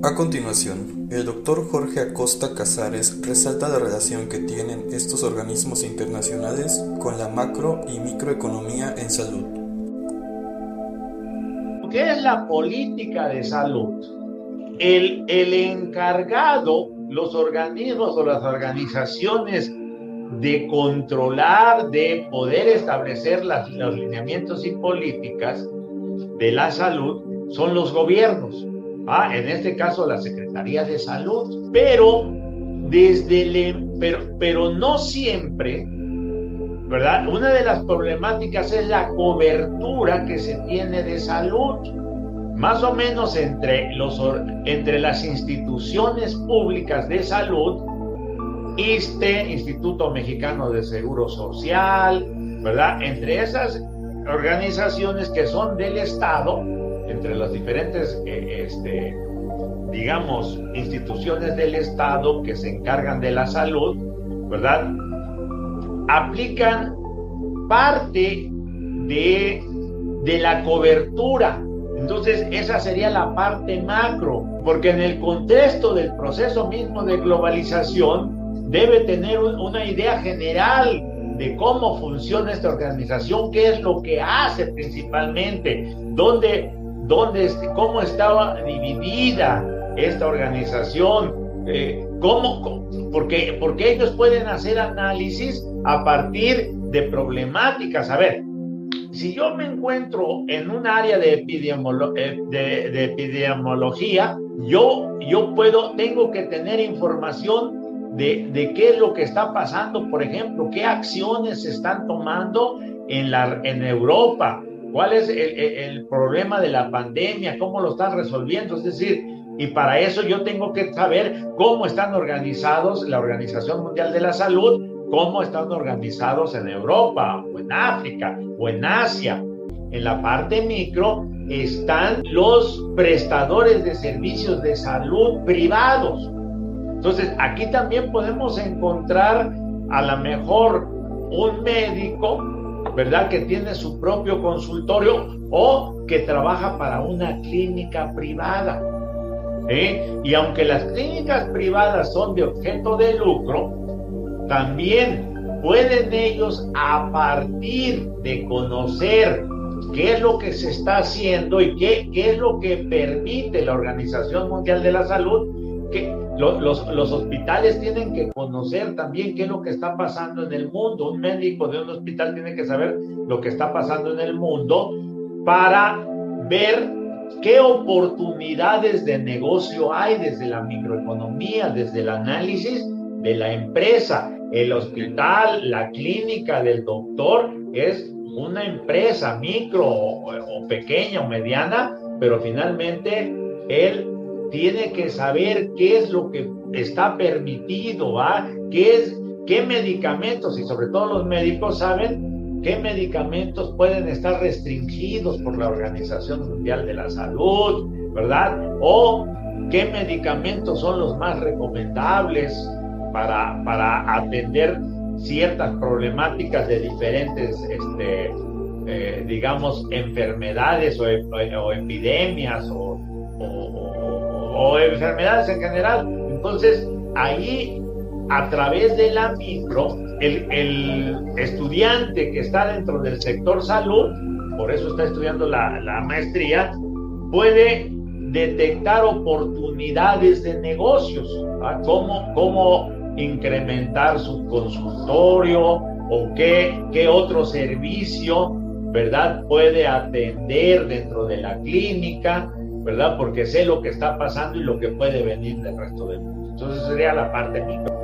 A continuación, el doctor Jorge Acosta Casares resalta la relación que tienen estos organismos internacionales con la macro y microeconomía en salud. ¿Qué es la política de salud? El, el encargado, los organismos o las organizaciones de controlar, de poder establecer las, los lineamientos y políticas de la salud son los gobiernos. Ah, en este caso la Secretaría de Salud, pero desde el, pero, pero no siempre, ¿verdad? Una de las problemáticas es la cobertura que se tiene de salud, más o menos entre, los, entre las instituciones públicas de salud, ISTE, Instituto Mexicano de Seguro Social, ¿verdad? Entre esas organizaciones que son del Estado, entre las diferentes, eh, este, digamos, instituciones del Estado que se encargan de la salud, ¿verdad? Aplican parte de, de la cobertura. Entonces, esa sería la parte macro, porque en el contexto del proceso mismo de globalización, debe tener una idea general de cómo funciona esta organización, qué es lo que hace principalmente, dónde dónde, cómo estaba dividida esta organización, eh, cómo, porque, porque ellos pueden hacer análisis a partir de problemáticas. A ver, si yo me encuentro en un área de, eh, de, epidemiología, yo, yo puedo, tengo que tener información de, de, qué es lo que está pasando, por ejemplo, qué acciones se están tomando en, la, en Europa, cuál es el, problema de la pandemia, cómo lo están resolviendo, es decir, y para eso yo tengo que saber cómo están organizados la Organización Mundial de la Salud, cómo están organizados en Europa o en África o en Asia. En la parte micro están los prestadores de servicios de salud privados. Entonces, aquí también podemos encontrar a lo mejor un médico ¿verdad? Que tiene su propio consultorio o que trabaja para una clínica privada. ¿eh? Y aunque las clínicas privadas son de objeto de lucro, también pueden ellos a partir de conocer qué es lo que se está haciendo y qué, qué es lo que permite la Organización Mundial de la Salud, que los, hospitales tienen que conocer también qué es lo que está pasando en el mundo. Un médico de un hospital tiene que saber lo que está pasando en el mundo para ver qué oportunidades de negocio hay desde la microeconomía, desde el análisis de la empresa. El hospital, la clínica del doctor es una empresa micro o, pequeña o mediana, pero finalmente él tiene que saber qué es lo que está permitido, ¿va? ¿Qué, es, qué medicamentos, y sobre todo los médicos saben qué medicamentos pueden estar restringidos por la Organización Mundial de la Salud, ¿verdad? O qué medicamentos son los más recomendables para, para atender ciertas problemáticas de diferentes, este, eh, digamos, enfermedades o, o epidemias o, o enfermedades en general. Entonces, ahí, a través de la micro, el, el estudiante que está dentro del sector salud, por eso está estudiando la, la maestría, puede detectar oportunidades de negocios, cómo, cómo incrementar su consultorio o qué, qué otro servicio, ¿verdad? Puede atender dentro de la clínica, ¿verdad? Porque sé lo que está pasando y lo que puede venir del resto del mundo. Entonces sería la parte micro.